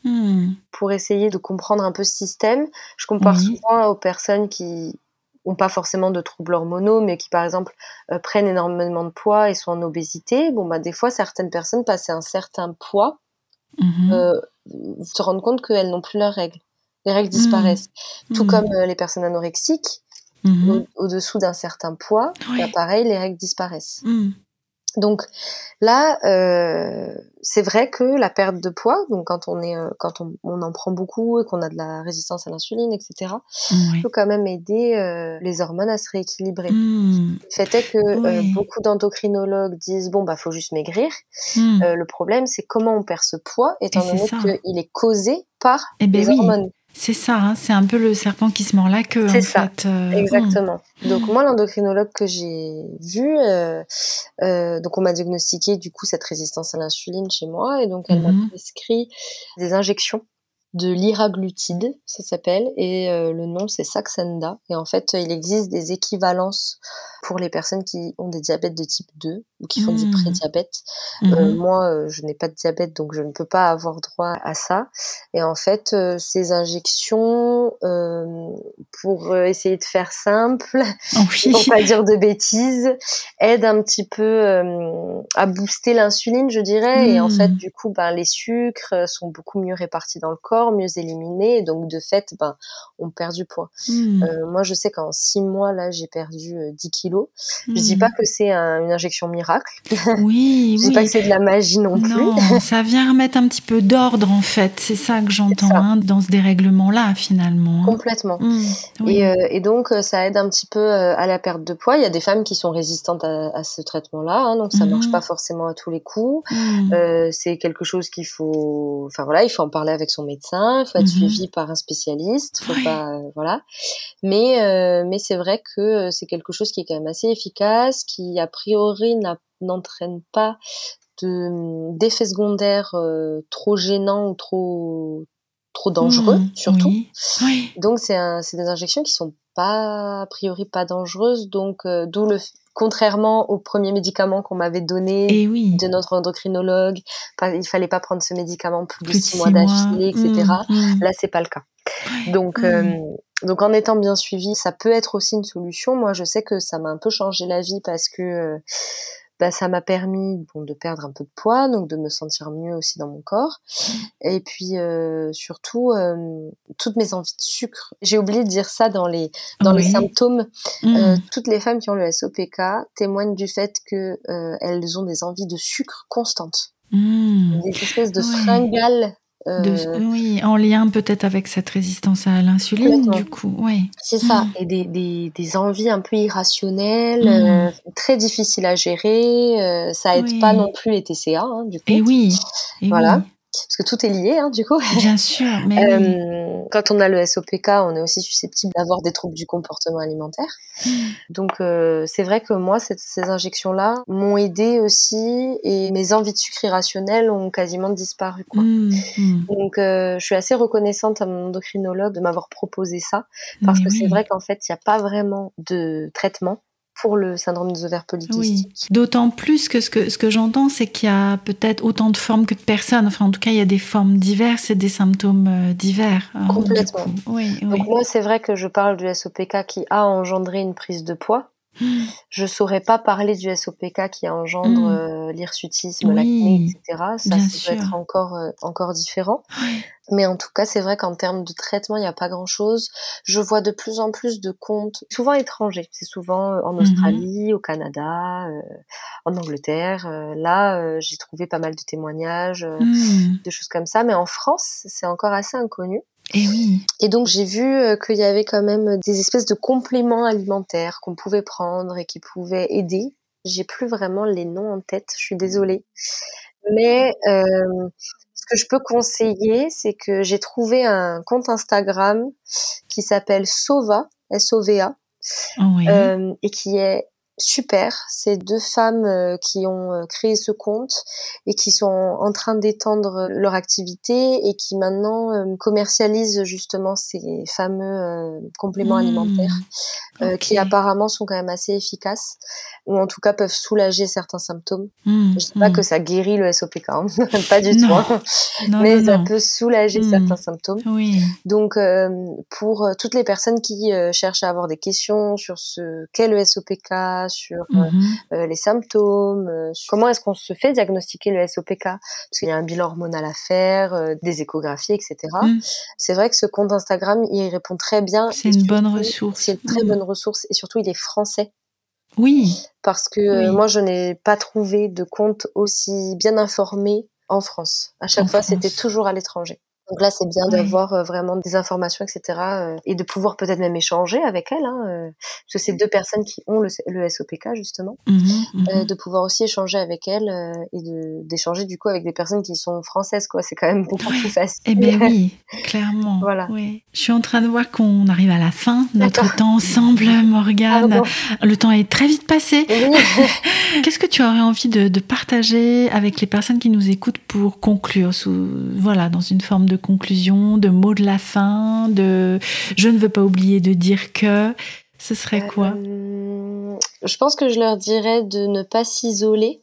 Hmm. Pour essayer de comprendre un peu ce système, je compare souvent aux personnes qui ont pas forcément de troubles hormonaux, mais qui par exemple prennent énormément de poids et sont en obésité. Bon bah des fois certaines personnes passent un certain poids Mhm. euh, se rendre compte qu'elles n'ont plus leurs règles. Les règles disparaissent. Mhm. Tout Mhm. comme euh, les personnes anorexiques, au-dessous d'un certain poids, bah, pareil, les règles disparaissent. Donc là, euh, c'est vrai que la perte de poids, donc quand on est, euh, quand on, on, en prend beaucoup et qu'on a de la résistance à l'insuline, etc., peut quand même aider euh, les hormones à se rééquilibrer. Mmh. Le fait est que beaucoup d'endocrinologues disent bon bah faut juste maigrir. Mmh. Le problème c'est comment on perd ce poids, étant donné qu'il est causé par eh ben les oui. hormones. C'est ça, hein, c'est un peu le serpent qui se mord la queue. C'est ça, fait. euh, exactement. Mmh. Donc moi, l'endocrinologue que j'ai vu, euh, euh, donc on m'a diagnostiqué du coup cette résistance à l'insuline chez moi, et donc elle mmh. m'a prescrit des injections de liraglutide, ça s'appelle, et euh, le nom c'est Saxenda. Et en fait, il existe des équivalences pour les personnes qui ont des diabètes de type 2 ou qui font mmh. du prédiabète. Mmh. Euh, moi, euh, je n'ai pas de diabète, donc je ne peux pas avoir droit à ça. Et en fait, ces injections, pour essayer de faire simple, [LAUGHS] oui. [LAUGHS] pour pas dire de bêtises, aident un petit peu à booster l'insuline, je dirais. Mmh. Et en fait, du coup, ben, les sucres sont beaucoup mieux répartis dans le corps mieux éliminé, et donc de fait, ben, on perd du poids. Mmh. Euh, moi, je sais qu'en six mois, là, j'ai perdu euh, 10 kilos. Mmh. Je dis pas que c'est un, une injection miracle. [LAUGHS] Oui, je oui. dis pas que c'est de la magie non, non plus. [LAUGHS] ça vient remettre un petit peu d'ordre, en fait. C'est ça que j'entends hein, dans ce dérèglement-là, finalement. Hein. Complètement. Mmh. Oui. Et, euh, et, donc, ça aide un petit peu euh, à la perte de poids. Il y a des femmes qui sont résistantes à, à ce traitement-là, hein, donc ça marche pas forcément à tous les coups. Euh, c'est quelque chose qu'il faut, enfin voilà, il faut en parler avec son médecin il faut être mmh. suivi par un spécialiste, faut pas, euh, voilà. Mais euh, mais c'est vrai que euh, c'est quelque chose qui est quand même assez efficace, qui a priori n'entraîne pas de d'effets secondaires euh, trop gênants ou trop trop dangereux mmh, surtout. Oui. Oui. Donc c'est c'est des injections qui sont pas a priori pas dangereuses, donc euh, d'où le contrairement aux premiers médicaments qu'on m'avait donné oui. de notre endocrinologue, il fallait pas prendre ce médicament plus, plus de six mois d'affilée, etc. Mmh, mmh. Là, c'est pas le cas. Donc, mmh. euh, donc en étant bien suivi, ça peut être aussi une solution. Moi, je sais que ça m'a un peu changé la vie parce que euh, bah, ça m'a permis bon, de perdre un peu de poids, donc de me sentir mieux aussi dans mon corps. Et puis euh, surtout, euh, toutes mes envies de sucre. J'ai oublié de dire ça dans les, dans oui. les symptômes. Mmh. Euh, toutes les femmes qui ont le SOPK témoignent du fait que euh, elles ont des envies de sucre constantes. Mmh. Des espèces de fringales. De, oui, en lien peut-être avec cette résistance à l'insuline, du coup, oui. C'est ça, mmh. et des, des, des, envies un peu irrationnelles, mmh. euh, très difficiles à gérer. Euh, ça aide oui. pas non plus les TCA, hein, du coup. Et oui. Et voilà. Oui. Parce que tout est lié, hein, du coup. Bien sûr, mais [LAUGHS] euh, oui. Quand on a le SOPK, on est aussi susceptible d'avoir des troubles du comportement alimentaire. Mmh. Donc, euh, c'est vrai que moi, cette, ces injections-là m'ont aidé aussi et mes envies de sucre irrationnelles ont quasiment disparu. Quoi. Mmh. Mmh. Donc, euh, je suis assez reconnaissante à mon endocrinologue de m'avoir proposé ça parce mais que oui. c'est vrai qu'en fait, il n'y a pas vraiment de traitement pour le syndrome des ovaires polykystiques. Oui. D'autant plus que ce que, ce que j'entends, c'est qu'il y a peut-être autant de formes que de personnes. Enfin, en tout cas, il y a des formes diverses et des symptômes euh, divers. Hein, Complètement. Oui, Donc oui. moi, c'est vrai que je parle du SOPK qui a engendré une prise de poids. Je saurais pas parler du SOPK qui engendre mmh. euh, l'hirsutisme, oui, l'acné, etc. Ça, ça peut être encore, euh, encore différent. Oui. Mais en tout cas, c'est vrai qu'en termes de traitement, il n'y a pas grand-chose. Je vois de plus en plus de comptes, souvent étrangers. C'est souvent en Australie, mmh. au Canada, euh, en Angleterre. Euh, là, euh, j'ai trouvé pas mal de témoignages, mmh. de choses comme ça. Mais en France, c'est encore assez inconnu. Et oui. Et donc j'ai vu qu'il y avait quand même des espèces de compléments alimentaires qu'on pouvait prendre et qui pouvaient aider. J'ai plus vraiment les noms en tête, je suis désolée. Mais euh, ce que je peux conseiller, c'est que j'ai trouvé un compte Instagram qui s'appelle Sova, S-O-V-A, euh, et qui est super. C'est deux femmes euh, qui ont euh, créé ce compte et qui sont en train d'étendre leur activité et qui maintenant euh, commercialisent justement ces fameux compléments mmh. alimentaires qui apparemment sont quand même assez efficaces ou en tout cas peuvent soulager certains symptômes. Mmh, Je dis pas mmh. que ça guérit le SOPK, hein. [LAUGHS] pas du tout, hein. mais ça peut soulager certains symptômes. Oui. Donc pour toutes les personnes qui cherchent à avoir des questions sur ce qu'est le SOPK, sur euh, mhm. euh, les symptômes, euh, comment est-ce qu'on se fait diagnostiquer le SOPK, parce qu'il y a un bilan hormonal à faire, des échographies, etc. Mm. C'est vrai que ce compte Instagram, il répond très bien. C'est une bonne ressource. C'est une très mm. bonne ressource et surtout il est français. Oui. Parce que moi, je n'ai pas trouvé de compte aussi bien informé en France. À chaque fois, c'était toujours à l'étranger. Donc là, c'est bien d'avoir euh, vraiment des informations, etc. Euh, et de pouvoir peut-être même échanger avec elles, hein, euh, parce que c'est deux personnes qui ont le, le SOPK justement, mmh mmh de pouvoir aussi échanger avec elles et d'échanger du coup avec des personnes qui sont françaises, quoi. C'est quand même beaucoup plus facile. Eh bien oui, [LAUGHS] clairement. voilà. Oui. Je suis en train de voir qu'on arrive à la fin de notre temps ensemble, Morgane. le temps est très vite passé. [LAUGHS] Qu'est-ce que tu aurais envie de, de, partager avec les personnes qui nous écoutent pour conclure, sous, voilà, dans une forme de conclusion, de mots de la fin, de je ne veux pas oublier de dire que, ce serait quoi? Euh, Je pense que je leur dirais de ne pas s'isoler,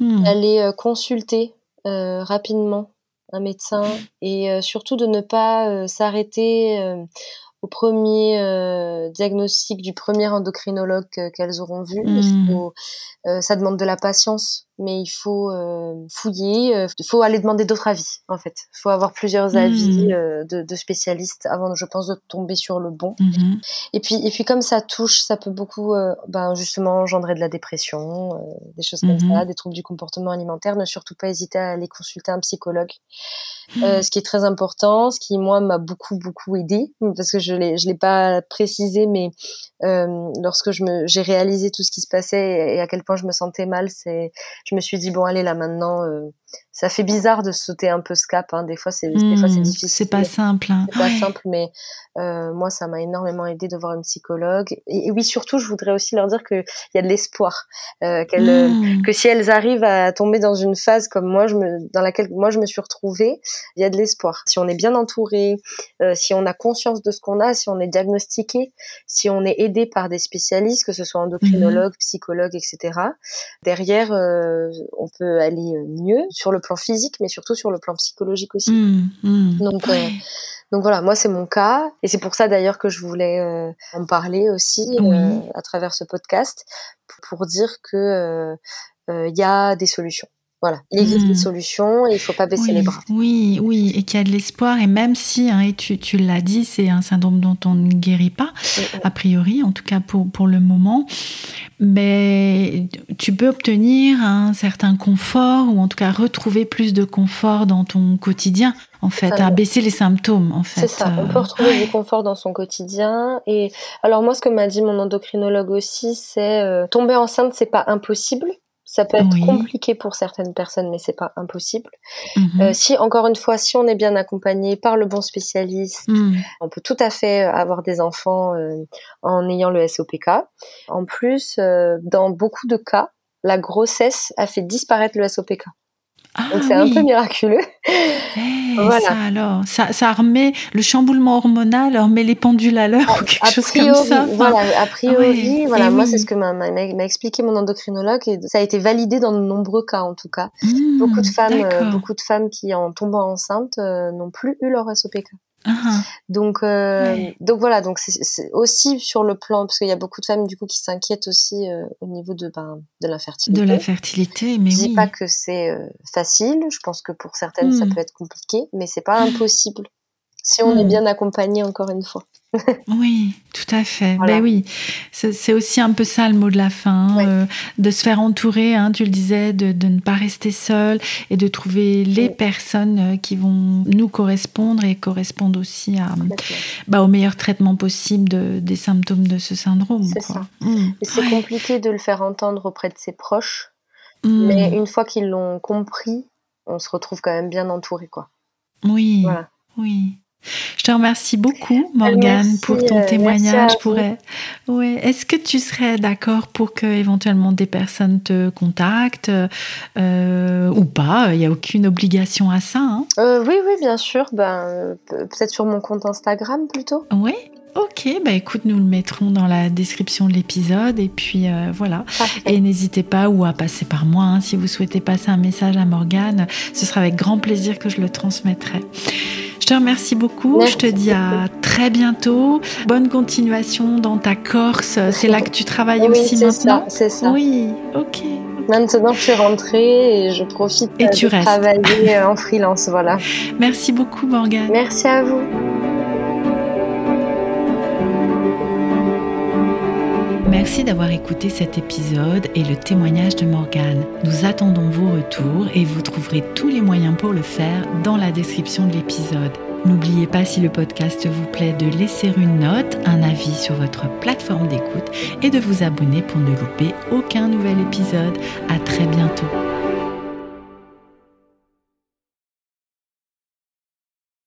hmm. d'aller euh, consulter euh, rapidement un médecin et surtout de ne pas s'arrêter au premier diagnostic du premier endocrinologue qu'elles auront vu. Hmm. ça demande de la patience mais il faut euh, fouiller, il euh, faut aller demander d'autres avis en fait. Il faut avoir plusieurs avis hmm. euh, de, de, spécialistes avant, je pense, de tomber sur le bon. Mhm. Et puis et puis comme ça touche, ça peut beaucoup, ben, justement engendrer de la dépression, des choses comme mhm. ça, des troubles du comportement alimentaire. Ne surtout pas hésiter à aller consulter un psychologue. Ce qui est très important, ce qui moi m'a beaucoup beaucoup aidé parce que je l'ai je l'ai pas précisé, mais lorsque je me j'ai réalisé tout ce qui se passait et à quel point je me sentais mal, c'est je me suis dit bon allez là maintenant euh, ça fait bizarre de sauter un peu ce cap hein. des fois c'est hmm, difficile c'est pas simple hein. c'est pas simple mais euh, moi ça m'a énormément aidé de voir une psychologue et, oui surtout je voudrais aussi leur dire que il y a de l'espoir euh, qu'elles hmm. que si elles arrivent à tomber dans une phase comme moi je me dans laquelle moi je me suis retrouvée il y a de l'espoir si on est bien entouré si on a conscience de ce qu'on a si on est diagnostiqué si on est aidé par des spécialistes que ce soit endocrinologue hmm. psychologue etc derrière euh, on peut aller euh, mieux sur le plan physique, mais surtout sur le plan psychologique aussi. Mmh, mmh. donc, euh, donc voilà, moi c'est mon cas, et c'est pour ça d'ailleurs que je voulais en parler aussi à travers ce podcast pour dire que il y a des solutions. Voilà, il existe des hmm. solutions et il ne faut pas baisser les bras. Oui, oui, et qu'il y a de l'espoir. Et même si, hein, et tu, tu l'as dit, c'est un syndrome dont on ne guérit pas, a priori, en tout cas pour, pour le moment, mais tu peux obtenir un certain confort ou en tout cas retrouver plus de confort dans ton quotidien en fait, à baisser les symptômes, en fait. C'est ça, on peut retrouver du confort dans son quotidien. Et alors moi, ce que m'a dit mon endocrinologue aussi, c'est euh, tomber enceinte, c'est pas impossible. Ça peut être compliqué pour certaines personnes, mais c'est pas impossible. Mhm. Euh, si encore une fois, si on est bien accompagné par le bon spécialiste, mhm. on peut tout à fait avoir des enfants euh, en ayant le SOPK. En plus, euh, dans beaucoup de cas, la grossesse a fait disparaître le SOPK. Ah Donc c'est un peu miraculeux. Eh, [LAUGHS] voilà. Ça alors, ça, ça remet le chamboulement hormonal, remet les pendules à l'heure [LAUGHS] ou quelque chose comme ça. Voilà, a priori, voilà, moi c'est ce que m'a expliqué mon endocrinologue et ça a été validé dans de nombreux cas en tout cas. Mmh, beaucoup de femmes, euh, beaucoup de femmes qui en tombant enceinte euh, n'ont plus eu leur SOPK. Uh-huh. Donc, euh, donc voilà, donc c'est aussi sur le plan, parce qu'il y a beaucoup de femmes du coup qui s'inquiètent aussi euh, au niveau de ben, de l'infertilité. De la fertilité, mais je oui. dis pas que c'est euh, facile. Je pense que pour certaines ça hmm. peut être compliqué, mais c'est pas impossible si on est hmm. bien accompagné encore une fois. Oui, tout à fait. Ben oui, c'est aussi un peu ça le mot de la fin, euh, de se faire entourer, hein, tu le disais, de, ne pas rester seul et de trouver les personnes euh, qui vont nous correspondre et correspondent aussi à, bah, au meilleur traitement possible de, des symptômes de ce syndrome. C'est ça. Mmh. C'est compliqué de le faire entendre auprès de ses proches, mmh. mais une fois qu'ils l'ont compris, on se retrouve quand même bien entouré, quoi. Oui. Voilà. Oui. Je te remercie beaucoup, Morgane, pour ton euh, témoignage. Pour... Ouais. Est-ce que tu serais d'accord pour que éventuellement des personnes te contactent euh, ou pas? Il n'y a aucune obligation à ça. Hein? Euh, oui, oui, bien sûr. Ben, peut-être sur mon compte Instagram plutôt. Oui. Ok, bah écoute, nous le mettrons dans la description de l'épisode et puis voilà. Et n'hésitez pas ou à passer par moi hein, si vous souhaitez passer un message à Morgane. Ce sera avec grand plaisir que je le transmettrai. Je te remercie beaucoup. Je te dis à très bientôt. Bonne continuation dans ta Corse. C'est là que tu travailles aussi maintenant. C'est ça. Oui, ok. Maintenant, je suis rentrée et je profite et tu de travailler en freelance. Voilà. Merci beaucoup, Morgane. Merci à vous. Merci d'avoir écouté cet épisode et le témoignage de Morgane. Nous attendons vos retours et vous trouverez tous les moyens pour le faire dans la description de l'épisode. N'oubliez pas si le podcast vous plaît de laisser une note, un avis sur votre plateforme d'écoute et de vous abonner pour ne louper aucun nouvel épisode. À très bientôt.